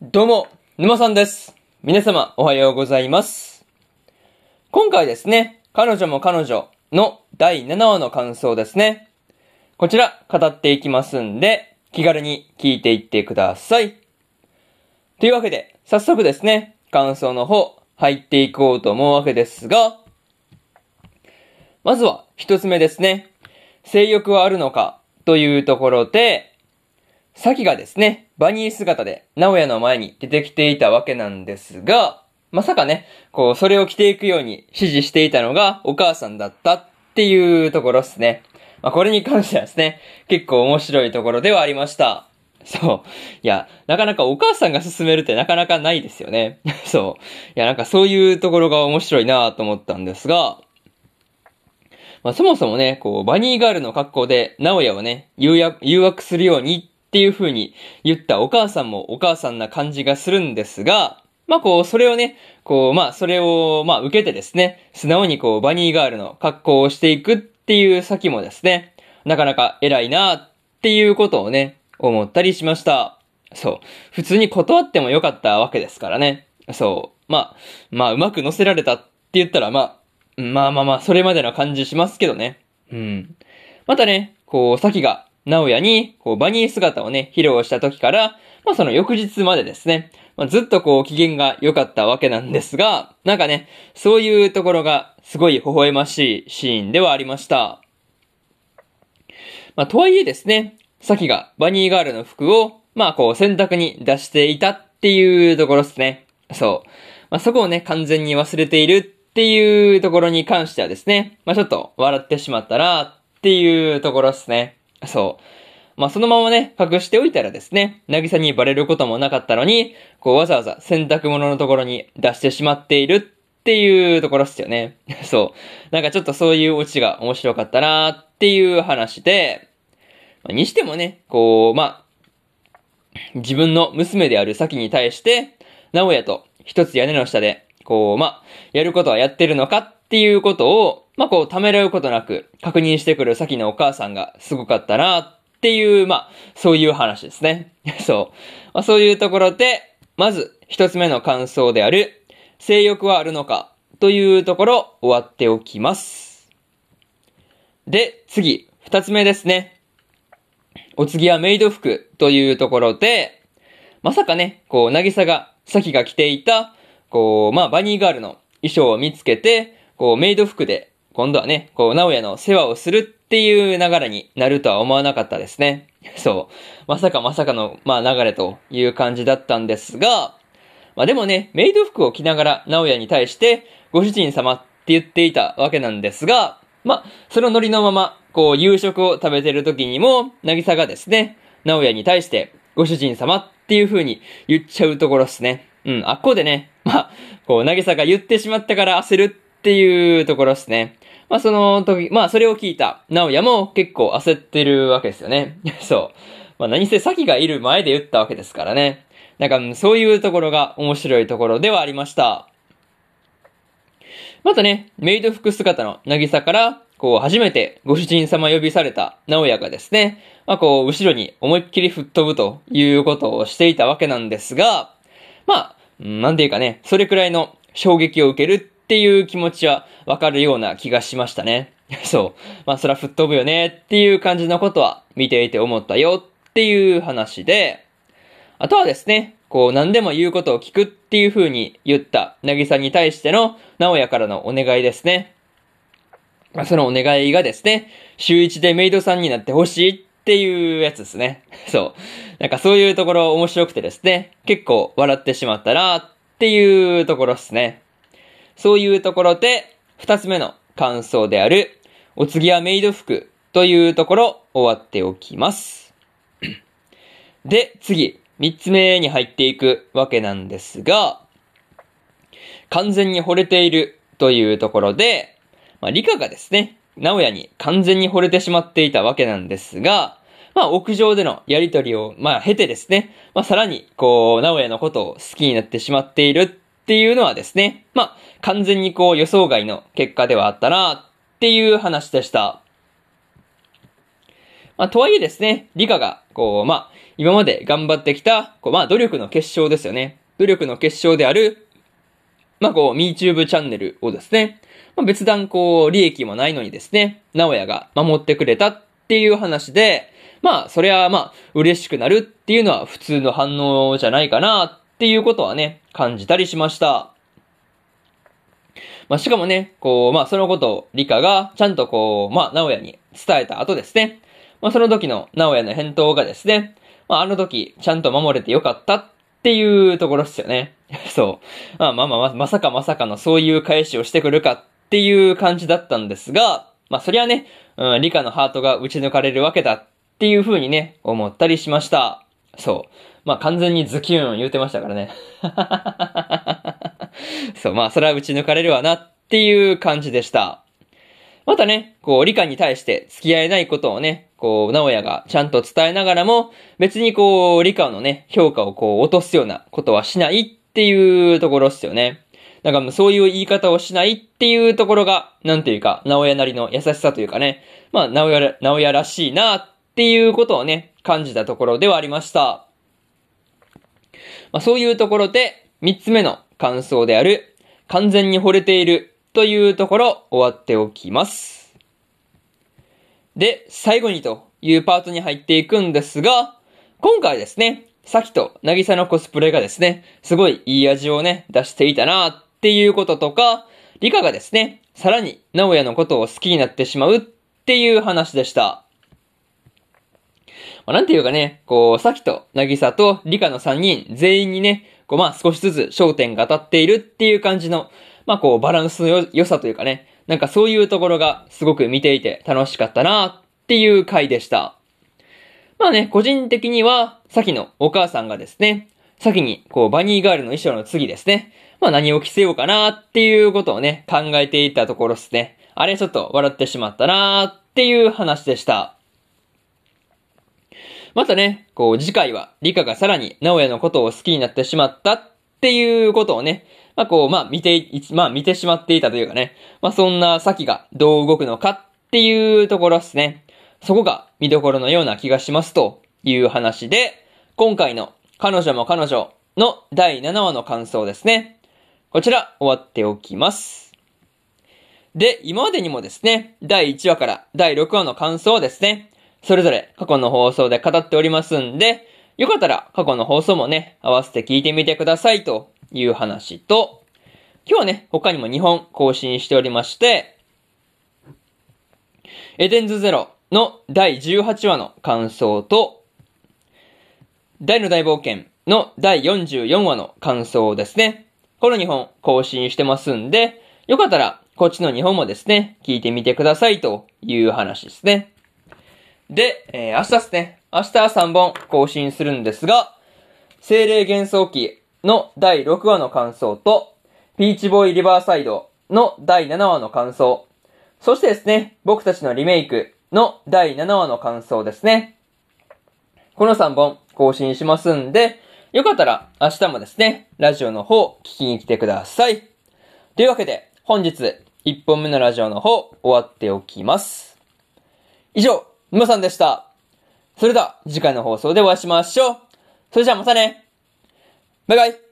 どうも、沼さんです。皆様、おはようございます。今回ですね、彼女も彼女の第7話の感想ですね。こちら、語っていきますんで、気軽に聞いていってください。というわけで、早速ですね、感想の方、入っていこうと思うわけですが、まずは、一つ目ですね。性欲はあるのかというところで、サキがですね、バニー姿で、直哉の前に出てきていたわけなんですが、まさかね、こう、それを着ていくように指示していたのがお母さんだったっていうところですね。まあ、これに関してはですね、結構面白いところではありました。そう。いや、なかなかお母さんが進めるってなかなかないですよね。そう。いや、なんかそういうところが面白いなと思ったんですが、まあ、そもそもね、こう、バニーガールの格好で、直哉をね、誘惑、誘惑するようにっていう風に言ったお母さんもお母さんな感じがするんですが、まあこう、それをね、こう、まあそれを、まあ受けてですね、素直にこう、バニーガールの格好をしていくっていう先もですね、なかなか偉いなっていうことをね、思ったりしました。そう。普通に断ってもよかったわけですからね。そう。まあ、まあうまく乗せられたって言ったら、まあ、まあまあまあ、それまでの感じしますけどね。うん。またね、こう、さきが、直哉に、こう、バニー姿をね、披露した時から、まあその翌日までですね、まあ、ずっとこう、機嫌が良かったわけなんですが、なんかね、そういうところが、すごい微笑ましいシーンではありました。まあ、とはいえですね、さきがバニーガールの服を、まあこう、洗濯に出していたっていうところですね。そう。まあ、そこをね、完全に忘れているっていうところに関してはですね、まあ、ちょっと笑ってしまったなっていうところですね。そう。まあ、そのままね、隠しておいたらですね、なぎさにバレることもなかったのに、こうわざわざ洗濯物のところに出してしまっているっていうところっすよね。そう。なんかちょっとそういうオチが面白かったなっていう話で、まにしてもね、こう、まあ、自分の娘であるサキに対して、直哉と一つ屋根の下で、こう、まあ、やることはやってるのかっていうことを、まあ、こう、ためらうことなく確認してくるサキのお母さんがすごかったなっていう、まあ、そういう話ですね。そう。まあ、そういうところで、まず、一つ目の感想である、性欲はあるのかというところ、終わっておきます。で、次、二つ目ですね。お次はメイド服というところで、まさかね、こう、なぎさが、さきが着ていた、こう、まあ、バニーガールの衣装を見つけて、こう、メイド服で、今度はね、こう、直哉の世話をするっていう流れになるとは思わなかったですね。そう。まさかまさかの、まあ、流れという感じだったんですが、まあでもね、メイド服を着ながら直哉に対して、ご主人様って言っていたわけなんですが、まあ、そのノリのまま、こう、夕食を食べてる時にも、なぎさがですね、直哉に対して、ご主人様っていう風に言っちゃうところですね。うん、あっこでね、まあ、こう、なぎさが言ってしまったから焦るっていうところですね。まあ、その時、まあ、それを聞いた、直哉も結構焦ってるわけですよね。そう。まあ、何せ先がいる前で言ったわけですからね。なんか、そういうところが面白いところではありました。またね、メイド服姿のなぎさから、こう、初めてご主人様呼びされた直哉がですね、まあこう、後ろに思いっきり吹っ飛ぶということをしていたわけなんですが、まあ、なんていうかね、それくらいの衝撃を受けるっていう気持ちはわかるような気がしましたね。そう。まあ、そら吹っ飛ぶよねっていう感じのことは見ていて思ったよっていう話で、あとはですね、こう何でも言うことを聞くっていう風に言ったなぎさに対しての直哉からのお願いですね。まあそのお願いがですね、週一でメイドさんになってほしいっていうやつですね。そう。なんかそういうところ面白くてですね、結構笑ってしまったなっていうところですね。そういうところで、二つ目の感想である、お次はメイド服というところ終わっておきます。で、次、三つ目に入っていくわけなんですが、完全に惚れているというところで、まあ、リカがですね、直哉に完全に惚れてしまっていたわけなんですが、まあ、屋上でのやりとりを、まあ、経てですね、まあ、さらに、こう、直哉のことを好きになってしまっているっていうのはですね、まあ、完全にこう、予想外の結果ではあったな、っていう話でした。まあ、とはいえですね、リカが、こう、まあ、今まで頑張ってきた、こう、まあ、努力の結晶ですよね。努力の結晶である、まあ、こう、MeTube チャンネルをですね、まあ、別段こう、利益もないのにですね、直哉が守ってくれたっていう話で、まあ、それはまあ、嬉しくなるっていうのは普通の反応じゃないかなっていうことはね、感じたりしました。まあ、しかもね、こう、まあ、そのことをリカがちゃんとこう、まあ、直哉に伝えた後ですね。まあ、その時の直哉の返答がですね、まあ、あの時、ちゃんと守れてよかったっていうところですよね。そう。まあまあまあ、まさかまさかのそういう返しをしてくるかっていう感じだったんですが、まあそりゃね、うん、リカのハートが打ち抜かれるわけだっていう風にね、思ったりしました。そう。まあ完全にズキュン言うてましたからね。そう、まあそれは打ち抜かれるわなっていう感じでした。またね、こう、理科に対して付き合えないことをね、こう、直哉がちゃんと伝えながらも、別にこう、理科のね、評価をこう、落とすようなことはしないっていうところっすよね。なんかもうそういう言い方をしないっていうところが、なんていうか、直哉なりの優しさというかね、まあ、直哉、直哉らしいなっていうことをね、感じたところではありました。まあ、そういうところで、三つ目の感想である、完全に惚れているというところ、終わっておきます。で、最後にというパートに入っていくんですが、今回ですね、さきとなぎさのコスプレがですね、すごいいい味をね、出していたなっていうこととか、リカがですね、さらに直哉のことを好きになってしまうっていう話でした。まあ、なんていうかね、こう、さきとなぎさとリカの3人全員にね、こうまあ少しずつ焦点が当たっているっていう感じの、まあこうバランスの良さというかね、なんかそういうところがすごく見ていて楽しかったなっていう回でした。まあね、個人的には、さきのお母さんがですね、先にこうバニーガールの衣装の次ですね、まあ何を着せようかなっていうことをね、考えていたところですね。あれちょっと笑ってしまったなっていう話でした。またね、こう次回はリカがさらに直哉のことを好きになってしまったっていうことをね、まあこう、まあ見て、まあ見てしまっていたというかね、まあそんな先がどう動くのかっていうところですね。そこが見どころのような気がしますという話で、今回の彼女も彼女の第7話の感想ですね。こちら終わっておきます。で、今までにもですね、第1話から第6話の感想をですね、それぞれ過去の放送で語っておりますんで、よかったら過去の放送もね、合わせて聞いてみてくださいという話と、今日はね、他にも2本更新しておりまして、エデンズゼロの第18話の感想と、大の大冒険の第44話の感想ですね。この2本更新してますんで、よかったらこっちの2本もですね、聞いてみてくださいという話ですね。で、えー、明日ですね。明日3本更新するんですが、精霊幻想記の第6話の感想と、ピーチボーイリバーサイドの第7話の感想、そしてですね、僕たちのリメイクの第7話の感想ですね。この3本更新しますんで、よかったら明日もですね、ラジオの方聞きに来てください。というわけで、本日1本目のラジオの方終わっておきます。以上、皆さんでした。それでは次回の放送でお会いしましょう。それじゃあまたね。バイバイ。